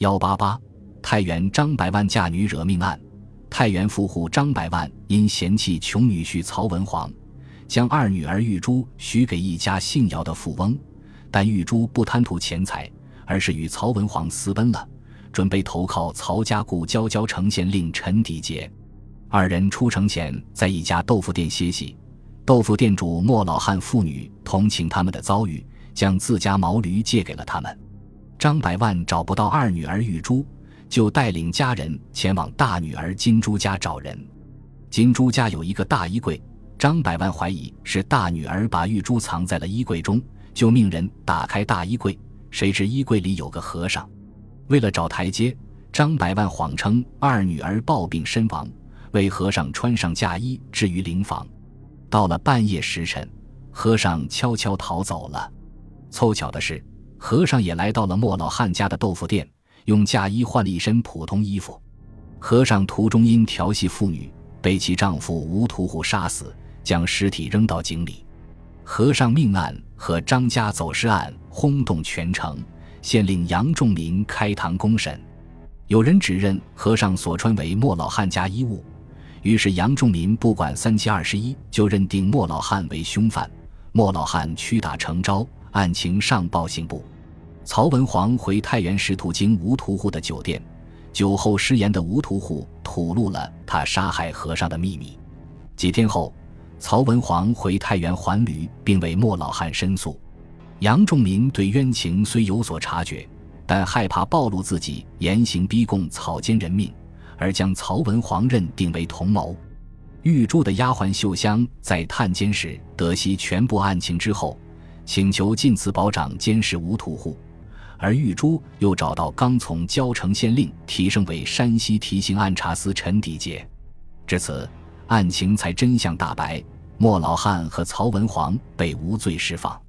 幺八八，太原张百万嫁女惹命案。太原富户张百万因嫌弃穷女婿曹文煌，将二女儿玉珠许给一家姓姚的富翁，但玉珠不贪图钱财，而是与曹文煌私奔了，准备投靠曹家故交交城县令陈迪杰。二人出城前在一家豆腐店歇息，豆腐店主莫老汉父女同情他们的遭遇，将自家毛驴借给了他们。张百万找不到二女儿玉珠，就带领家人前往大女儿金珠家找人。金珠家有一个大衣柜，张百万怀疑是大女儿把玉珠藏在了衣柜中，就命人打开大衣柜，谁知衣柜里有个和尚。为了找台阶，张百万谎称二女儿暴病身亡，为和尚穿上嫁衣置于灵房。到了半夜时辰，和尚悄悄逃走了。凑巧的是。和尚也来到了莫老汉家的豆腐店，用嫁衣换了一身普通衣服。和尚途中因调戏妇女，被其丈夫吴屠户杀死，将尸体扔到井里。和尚命案和张家走尸案轰动全城，县令杨仲民开堂公审。有人指认和尚所穿为莫老汉家衣物，于是杨仲民不管三七二十一，就认定莫老汉为凶犯。莫老汉屈打成招。案情上报刑部，曹文煌回太原时途经吴屠户的酒店，酒后失言的吴屠户吐露了他杀害和尚的秘密。几天后，曹文煌回太原还驴，并为莫老汉申诉。杨仲民对冤情虽有所察觉，但害怕暴露自己严刑逼供、草菅人命，而将曹文煌认定为同谋。玉珠的丫鬟秀香在探监时得悉全部案情之后。请求晋祠保长监视吴屠户，而玉珠又找到刚从交城县令提升为山西提刑按察司陈迪杰，至此案情才真相大白，莫老汉和曹文煌被无罪释放。